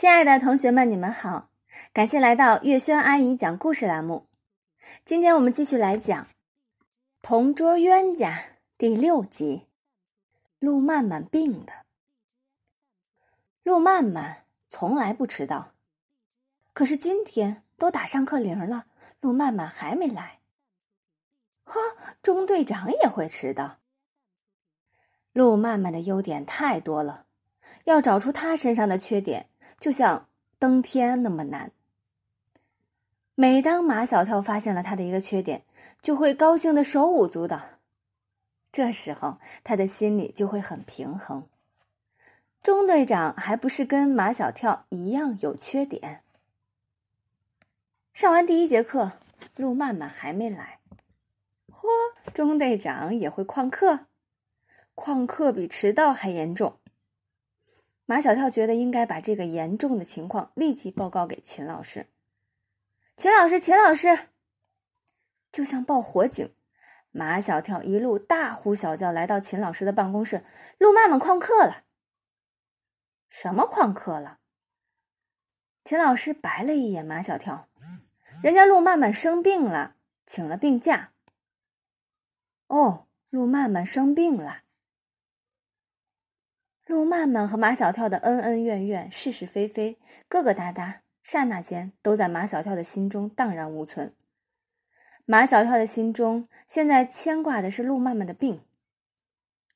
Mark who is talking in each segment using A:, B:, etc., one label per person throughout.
A: 亲爱的同学们，你们好！感谢来到月轩阿姨讲故事栏目。今天我们继续来讲《同桌冤家》第六集。陆曼曼病了。陆曼曼从来不迟到，可是今天都打上课铃了，陆曼曼还没来。呵，中队长也会迟到。陆曼曼的优点太多了，要找出他身上的缺点。就像登天那么难。每当马小跳发现了他的一个缺点，就会高兴的手舞足蹈。这时候他的心里就会很平衡。钟队长还不是跟马小跳一样有缺点。上完第一节课，陆曼曼还没来。嚯，钟队长也会旷课，旷课比迟到还严重。马小跳觉得应该把这个严重的情况立即报告给秦老师。秦老师，秦老师，就像报火警，马小跳一路大呼小叫来到秦老师的办公室。陆曼曼旷课了。什么旷课了？秦老师白了一眼马小跳，人家陆曼曼生病了，请了病假。哦，陆曼曼生病了。陆曼曼和马小跳的恩恩怨怨、是是非非、疙疙瘩瘩，刹那间都在马小跳的心中荡然无存。马小跳的心中现在牵挂的是陆曼曼的病，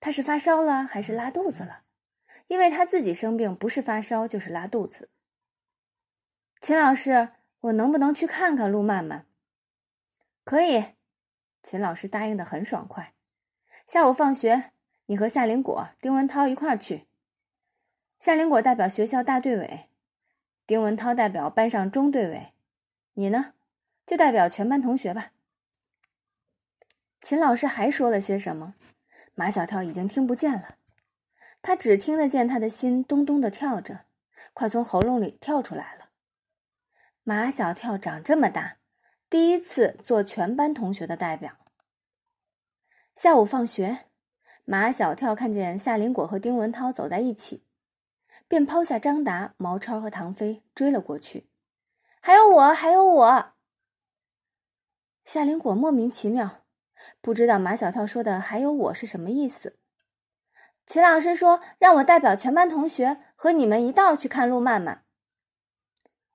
A: 他是发烧了还是拉肚子了？因为他自己生病，不是发烧就是拉肚子。秦老师，我能不能去看看陆曼曼？可以，秦老师答应的很爽快。下午放学。你和夏林果、丁文涛一块儿去。夏林果代表学校大队委，丁文涛代表班上中队委，你呢，就代表全班同学吧。秦老师还说了些什么？马小跳已经听不见了，他只听得见他的心咚咚的跳着，快从喉咙里跳出来了。马小跳长这么大，第一次做全班同学的代表。下午放学。马小跳看见夏林果和丁文涛走在一起，便抛下张达、毛超和唐飞追了过去。还有我，还有我。夏林果莫名其妙，不知道马小跳说的“还有我”是什么意思。秦老师说让我代表全班同学和你们一道去看路曼曼。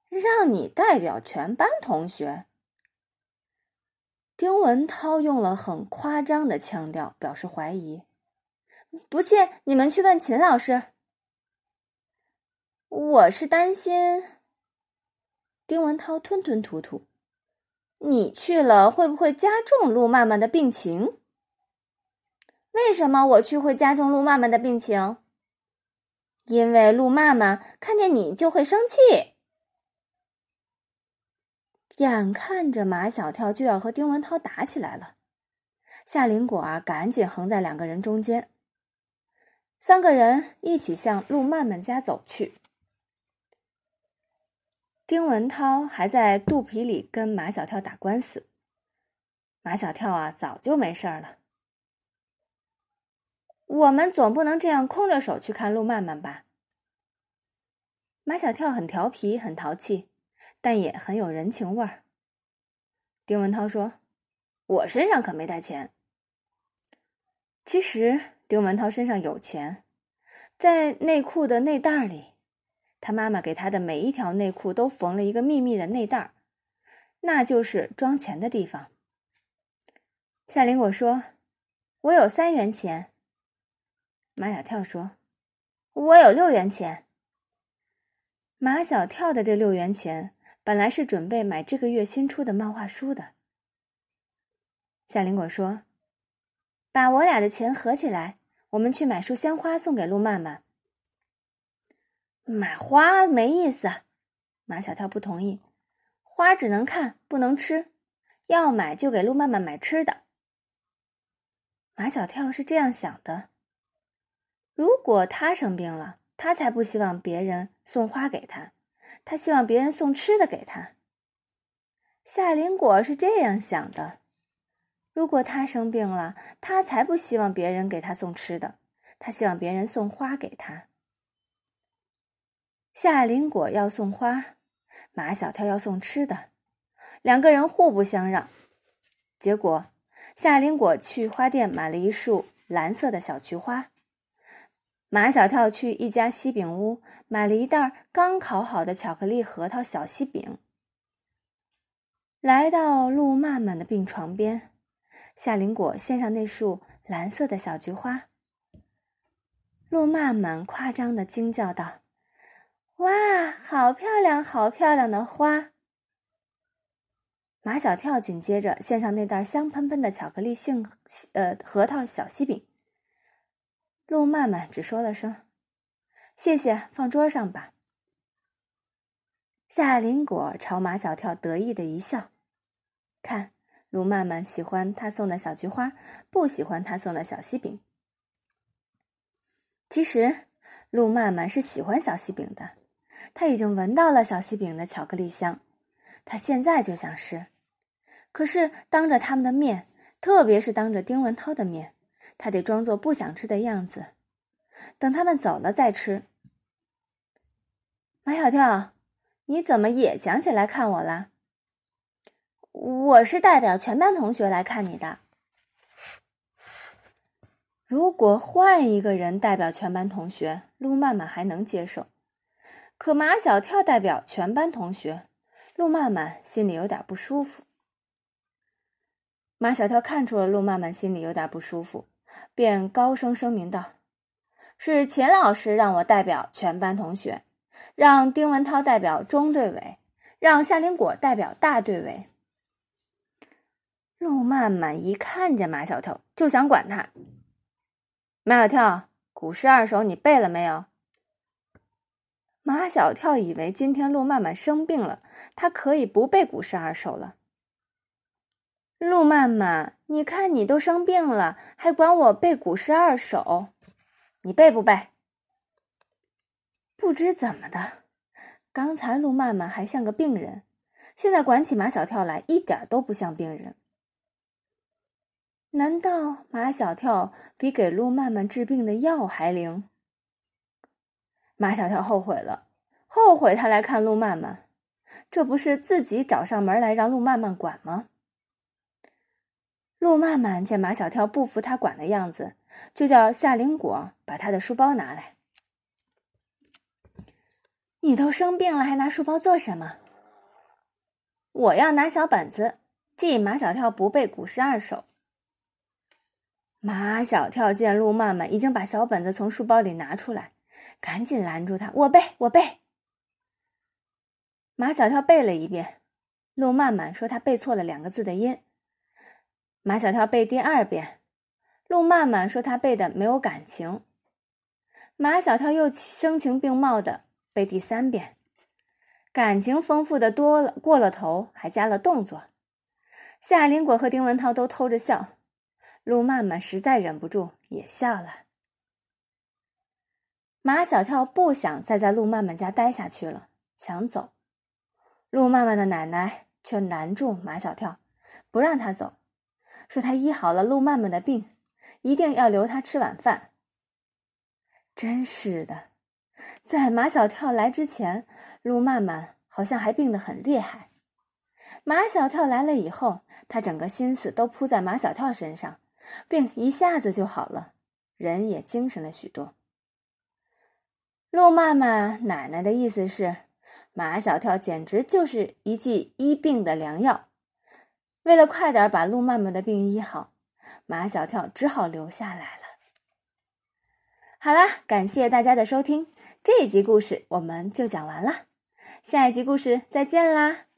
A: 让你代表全班同学？丁文涛用了很夸张的腔调表示怀疑。不信，你们去问秦老师。我是担心，丁文涛吞吞吐吐，你去了会不会加重陆曼曼的病情？为什么我去会加重陆曼曼的病情？因为陆曼曼看见你就会生气。眼看着马小跳就要和丁文涛打起来了，夏林果儿赶紧横在两个人中间。三个人一起向陆曼曼家走去。丁文涛还在肚皮里跟马小跳打官司。马小跳啊，早就没事儿了。我们总不能这样空着手去看陆曼曼吧？马小跳很调皮，很淘气，但也很有人情味儿。丁文涛说：“我身上可没带钱。”其实。丁文涛身上有钱，在内裤的内袋里，他妈妈给他的每一条内裤都缝了一个秘密的内袋，那就是装钱的地方。夏林果说：“我有三元钱。”马小跳说：“我有六元钱。”马小跳的这六元钱本来是准备买这个月新出的漫画书的。夏林果说：“把我俩的钱合起来。”我们去买束鲜花送给陆曼曼。买花没意思，马小跳不同意。花只能看不能吃，要买就给陆曼曼买吃的。马小跳是这样想的：如果他生病了，他才不希望别人送花给他，他希望别人送吃的给他。夏林果是这样想的。如果他生病了，他才不希望别人给他送吃的，他希望别人送花给他。夏林果要送花，马小跳要送吃的，两个人互不相让。结果，夏林果去花店买了一束蓝色的小菊花，马小跳去一家西饼屋买了一袋刚烤好的巧克力核桃小西饼。来到陆曼曼的病床边，夏林果献上那束蓝色的小菊花。路曼曼夸张的惊叫道：“哇，好漂亮，好漂亮的花！”马小跳紧接着献上那袋香喷喷的巧克力杏呃核桃小西饼。路曼曼只说了声：“谢谢，放桌上吧。”夏林果朝马小跳得意的一笑，看，陆曼曼喜欢他送的小菊花，不喜欢他送的小西饼。其实，陆曼曼是喜欢小西饼的，他已经闻到了小西饼的巧克力香，他现在就想吃。可是当着他们的面，特别是当着丁文涛的面，他得装作不想吃的样子，等他们走了再吃。马小跳。你怎么也想起来看我了？我是代表全班同学来看你的。如果换一个人代表全班同学，陆曼曼还能接受。可马小跳代表全班同学，陆曼曼心里有点不舒服。马小跳看出了陆曼曼心里有点不舒服，便高声声明道：“是钱老师让我代表全班同学。”让丁文涛代表中队委，让夏林果代表大队委。陆曼曼一看见马小跳，就想管他。马小跳，古诗二首你背了没有？马小跳以为今天陆曼曼生病了，他可以不背古诗二首了。陆曼曼，你看你都生病了，还管我背古诗二首，你背不背？不知怎么的，刚才陆曼曼还像个病人，现在管起马小跳来一点都不像病人。难道马小跳比给陆曼曼治病的药还灵？马小跳后悔了，后悔他来看陆曼曼，这不是自己找上门来让陆曼曼管吗？陆曼曼见马小跳不服他管的样子，就叫夏灵果把他的书包拿来。你都生病了，还拿书包做什么？我要拿小本子记马小跳不背古诗二首。马小跳见陆曼曼已经把小本子从书包里拿出来，赶紧拦住他：“我背，我背。”马小跳背了一遍，陆曼曼说他背错了两个字的音。马小跳背第二遍，陆曼曼说他背的没有感情。马小跳又声情并茂的。背第三遍，感情丰富的多了，过了头，还加了动作。夏林果和丁文涛都偷着笑，陆曼曼实在忍不住也笑了。马小跳不想再在陆曼曼家待下去了，想走。陆曼曼的奶奶却拦住马小跳，不让他走，说他医好了陆曼曼的病，一定要留他吃晚饭。真是的。在马小跳来之前，陆曼曼好像还病得很厉害。马小跳来了以后，他整个心思都扑在马小跳身上，病一下子就好了，人也精神了许多。陆曼曼奶奶的意思是，马小跳简直就是一剂医病的良药。为了快点把陆曼曼的病医好，马小跳只好留下来了。好啦，感谢大家的收听。这一集故事我们就讲完了，下一集故事再见啦！